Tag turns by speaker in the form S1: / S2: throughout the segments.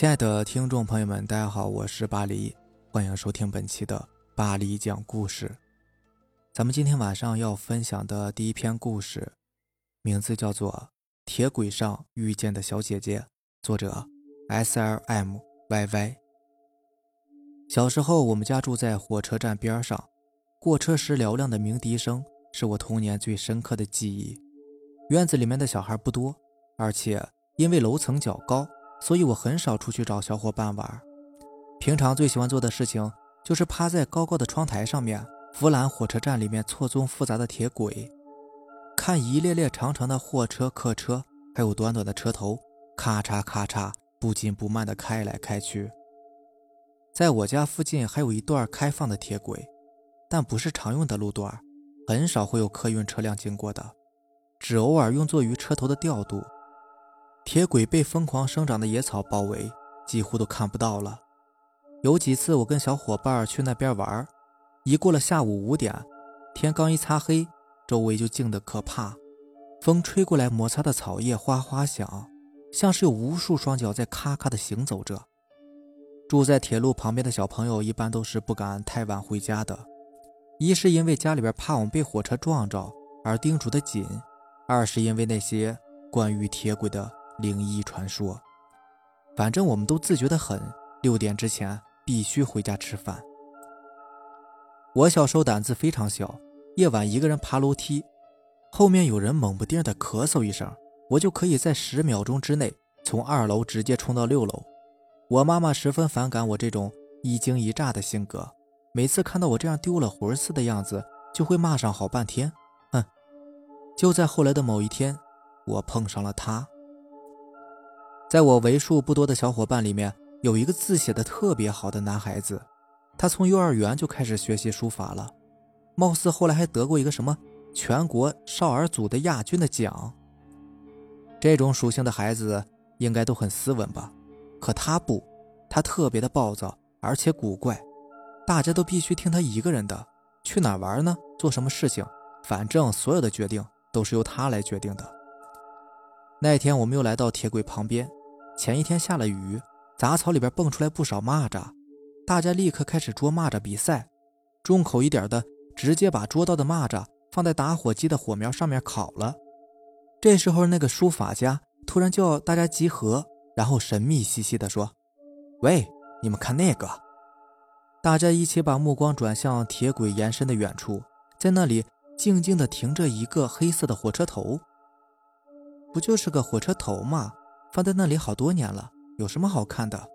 S1: 亲爱的听众朋友们，大家好，我是巴黎，欢迎收听本期的巴黎讲故事。咱们今天晚上要分享的第一篇故事，名字叫做《铁轨上遇见的小姐姐》，作者 S L M Y Y。小时候，我们家住在火车站边上，过车时嘹亮的鸣笛声是我童年最深刻的记忆。院子里面的小孩不多，而且因为楼层较高，所以我很少出去找小伙伴玩。平常最喜欢做的事情就是趴在高高的窗台上面。俯览火车站里面错综复杂的铁轨，看一列列长长的货车、客车，还有短短的车头，咔嚓咔嚓，不紧不慢地开来开去。在我家附近还有一段开放的铁轨，但不是常用的路段，很少会有客运车辆经过的，只偶尔用作于车头的调度。铁轨被疯狂生长的野草包围，几乎都看不到了。有几次我跟小伙伴去那边玩。一过了下午五点，天刚一擦黑，周围就静得可怕。风吹过来，摩擦的草叶哗哗响，像是有无数双脚在咔咔地行走着。住在铁路旁边的小朋友一般都是不敢太晚回家的，一是因为家里边怕我们被火车撞着而叮嘱的紧，二是因为那些关于铁轨的灵异传说。反正我们都自觉得很，六点之前必须回家吃饭。我小时候胆子非常小，夜晚一个人爬楼梯，后面有人猛不丁的咳嗽一声，我就可以在十秒钟之内从二楼直接冲到六楼。我妈妈十分反感我这种一惊一乍的性格，每次看到我这样丢了魂似的样子，就会骂上好半天。哼！就在后来的某一天，我碰上了他。在我为数不多的小伙伴里面，有一个字写的特别好的男孩子。他从幼儿园就开始学习书法了，貌似后来还得过一个什么全国少儿组的亚军的奖。这种属性的孩子应该都很斯文吧？可他不，他特别的暴躁，而且古怪，大家都必须听他一个人的。去哪玩呢？做什么事情？反正所有的决定都是由他来决定的。那天我们又来到铁轨旁边，前一天下了雨，杂草里边蹦出来不少蚂蚱。大家立刻开始捉蚂蚱比赛，重口一点的直接把捉到的蚂蚱放在打火机的火苗上面烤了。这时候，那个书法家突然叫大家集合，然后神秘兮兮地说：“喂，你们看那个！”大家一起把目光转向铁轨延伸的远处，在那里静静地停着一个黑色的火车头。不就是个火车头吗？放在那里好多年了，有什么好看的？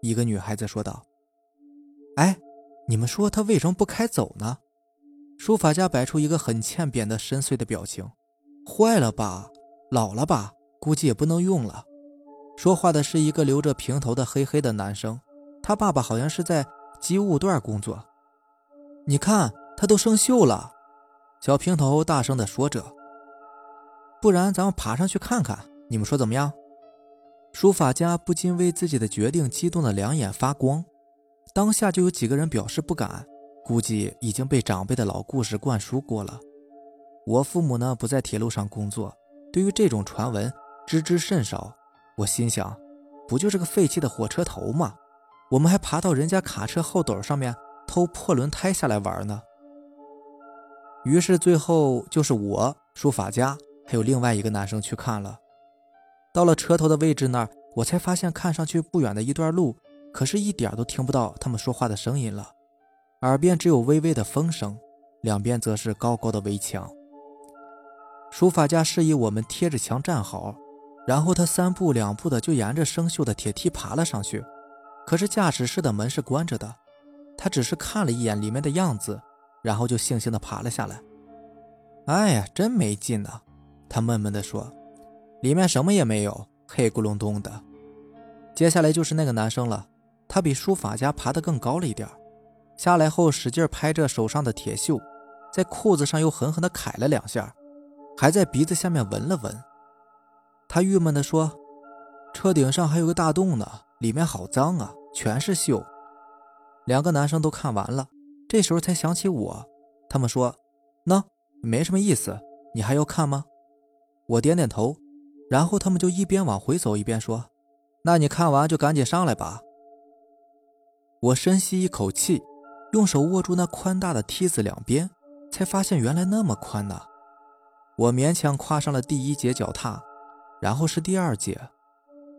S1: 一个女孩子说道。哎，你们说他为什么不开走呢？书法家摆出一个很欠扁的深邃的表情。坏了吧，老了吧，估计也不能用了。说话的是一个留着平头的黑黑的男生，他爸爸好像是在机务段工作。你看，他都生锈了。小平头大声地说着。不然咱们爬上去看看，你们说怎么样？书法家不禁为自己的决定激动的两眼发光。当下就有几个人表示不敢，估计已经被长辈的老故事灌输过了。我父母呢不在铁路上工作，对于这种传闻知之甚少。我心想，不就是个废弃的火车头吗？我们还爬到人家卡车后斗上面偷破轮胎下来玩呢。于是最后就是我、书法家还有另外一个男生去看了。到了车头的位置那儿，我才发现看上去不远的一段路。可是，一点都听不到他们说话的声音了，耳边只有微微的风声，两边则是高高的围墙。书法家示意我们贴着墙站好，然后他三步两步的就沿着生锈的铁梯爬了上去。可是驾驶室的门是关着的，他只是看了一眼里面的样子，然后就悻悻的爬了下来。哎呀，真没劲呐！他闷闷地说：“里面什么也没有，黑咕隆咚的。”接下来就是那个男生了。他比书法家爬得更高了一点下来后使劲拍着手上的铁锈，在裤子上又狠狠地揩了两下，还在鼻子下面闻了闻。他郁闷地说：“车顶上还有个大洞呢，里面好脏啊，全是锈。”两个男生都看完了，这时候才想起我。他们说：“那，没什么意思，你还要看吗？”我点点头，然后他们就一边往回走一边说：“那你看完就赶紧上来吧。我深吸一口气，用手握住那宽大的梯子两边，才发现原来那么宽呢。我勉强跨上了第一节脚踏，然后是第二节，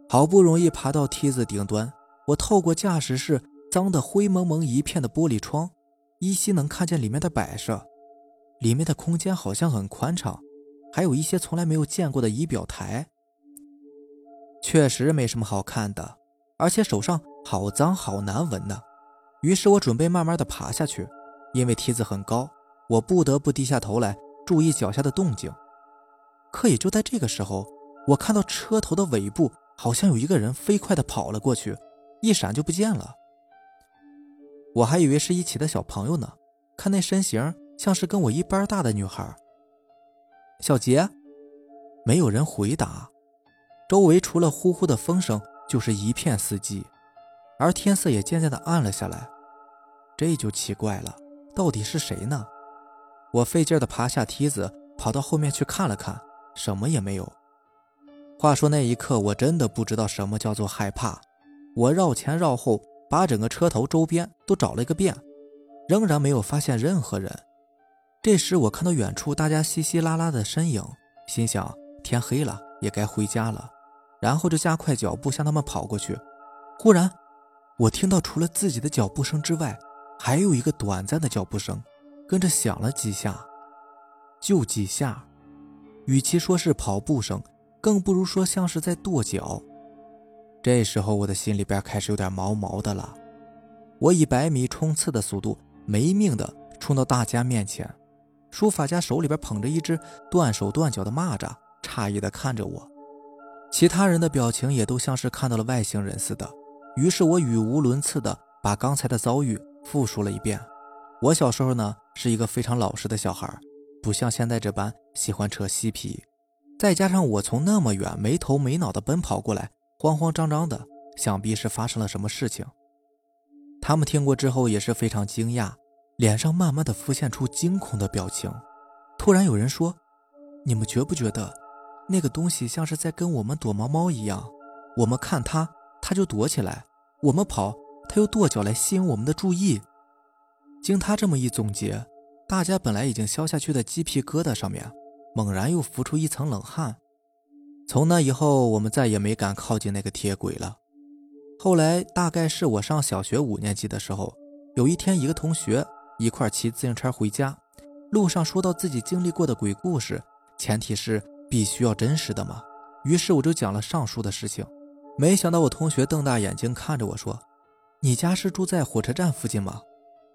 S1: 好不容易爬到梯子顶端。我透过驾驶室脏得灰蒙蒙一片的玻璃窗，依稀能看见里面的摆设。里面的空间好像很宽敞，还有一些从来没有见过的仪表台。确实没什么好看的，而且手上好脏好难闻呢。于是我准备慢慢的爬下去，因为梯子很高，我不得不低下头来注意脚下的动静。可也就在这个时候，我看到车头的尾部好像有一个人飞快的跑了过去，一闪就不见了。我还以为是一起的小朋友呢，看那身形像是跟我一般大的女孩。小杰，没有人回答。周围除了呼呼的风声，就是一片死寂，而天色也渐渐的暗了下来。这就奇怪了，到底是谁呢？我费劲的爬下梯子，跑到后面去看了看，什么也没有。话说那一刻，我真的不知道什么叫做害怕。我绕前绕后，把整个车头周边都找了一个遍，仍然没有发现任何人。这时，我看到远处大家稀稀拉拉的身影，心想：天黑了，也该回家了。然后就加快脚步向他们跑过去。忽然，我听到除了自己的脚步声之外，还有一个短暂的脚步声，跟着响了几下，就几下。与其说是跑步声，更不如说像是在跺脚。这时候我的心里边开始有点毛毛的了。我以百米冲刺的速度，没命的冲到大家面前。书法家手里边捧着一只断手断脚的蚂蚱，诧异的看着我。其他人的表情也都像是看到了外星人似的，于是我语无伦次的把刚才的遭遇复述了一遍。我小时候呢是一个非常老实的小孩，不像现在这般喜欢扯嬉皮，再加上我从那么远没头没脑的奔跑过来，慌慌张张的，想必是发生了什么事情。他们听过之后也是非常惊讶，脸上慢慢的浮现出惊恐的表情。突然有人说：“你们觉不觉得？”那个东西像是在跟我们躲猫猫一样，我们看它，它就躲起来；我们跑，它又跺脚来吸引我们的注意。经他这么一总结，大家本来已经消下去的鸡皮疙瘩上面，猛然又浮出一层冷汗。从那以后，我们再也没敢靠近那个铁轨了。后来，大概是我上小学五年级的时候，有一天，一个同学一块骑自行车回家，路上说到自己经历过的鬼故事，前提是。必须要真实的吗？于是我就讲了上述的事情。没想到我同学瞪大眼睛看着我说：“你家是住在火车站附近吗？”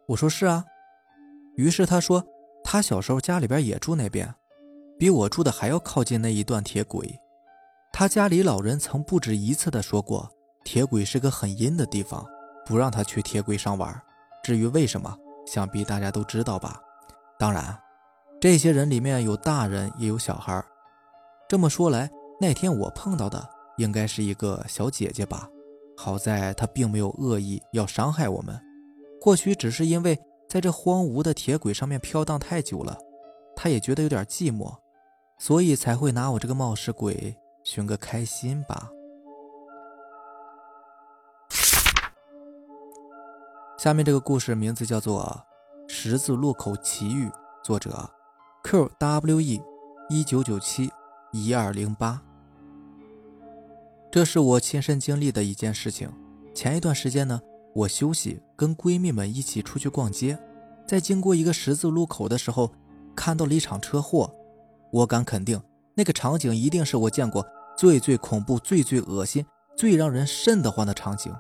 S1: 我说：“是啊。”于是他说：“他小时候家里边也住那边，比我住的还要靠近那一段铁轨。他家里老人曾不止一次的说过，铁轨是个很阴的地方，不让他去铁轨上玩。至于为什么，想必大家都知道吧？当然，这些人里面有大人也有小孩。”这么说来，那天我碰到的应该是一个小姐姐吧？好在她并没有恶意要伤害我们，或许只是因为在这荒芜的铁轨上面飘荡太久了，她也觉得有点寂寞，所以才会拿我这个冒失鬼寻个开心吧。下面这个故事名字叫做《十字路口奇遇》，作者 Q W E 一九九七。一二零八，这是我亲身经历的一件事情。前一段时间呢，我休息，跟闺蜜们一起出去逛街，在经过一个十字路口的时候，看到了一场车祸。我敢肯定，那个场景一定是我见过最最恐怖、最最恶心、最让人瘆得慌的场景。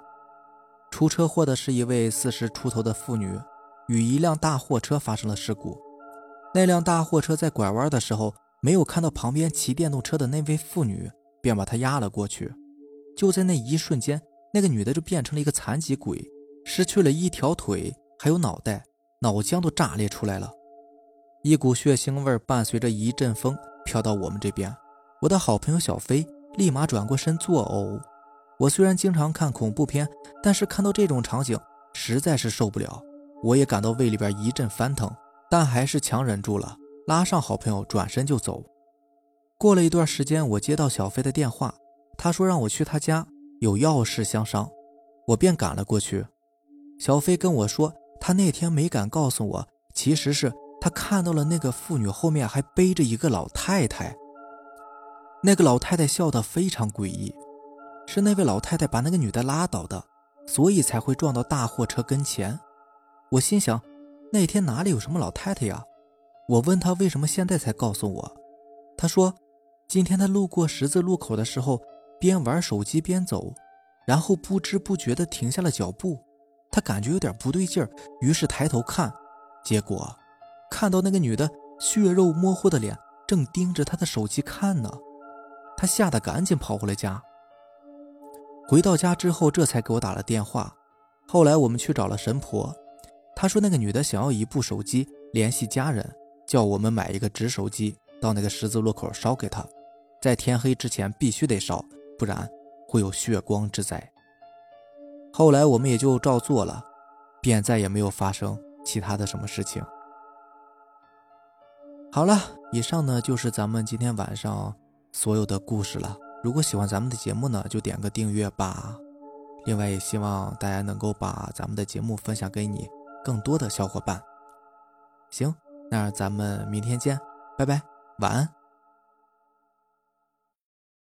S1: 出车祸的是一位四十出头的妇女，与一辆大货车发生了事故。那辆大货车在拐弯的时候。没有看到旁边骑电动车的那位妇女，便把她压了过去。就在那一瞬间，那个女的就变成了一个残疾鬼，失去了一条腿，还有脑袋，脑浆都炸裂出来了。一股血腥味伴随着一阵风飘到我们这边。我的好朋友小飞立马转过身作呕。我虽然经常看恐怖片，但是看到这种场景实在是受不了。我也感到胃里边一阵翻腾，但还是强忍住了。拉上好朋友，转身就走。过了一段时间，我接到小飞的电话，他说让我去他家有要事相商，我便赶了过去。小飞跟我说，他那天没敢告诉我，其实是他看到了那个妇女后面还背着一个老太太。那个老太太笑得非常诡异，是那位老太太把那个女的拉倒的，所以才会撞到大货车跟前。我心想，那天哪里有什么老太太呀？我问他为什么现在才告诉我，他说，今天他路过十字路口的时候，边玩手机边走，然后不知不觉地停下了脚步，他感觉有点不对劲儿，于是抬头看，结果看到那个女的血肉模糊的脸正盯着他的手机看呢。他吓得赶紧跑回了家。回到家之后，这才给我打了电话。后来我们去找了神婆，她说那个女的想要一部手机联系家人，叫我们买一个纸手机到那个十字路口烧给她，在天黑之前必须得烧，不然会有血光之灾。后来我们也就照做了，便再也没有发生其他的什么事情。好了，以上呢就是咱们今天晚上。所有的故事了。如果喜欢咱们的节目呢，就点个订阅吧。另外，也希望大家能够把咱们的节目分享给你更多的小伙伴。行，那咱们明天见，拜拜，晚安。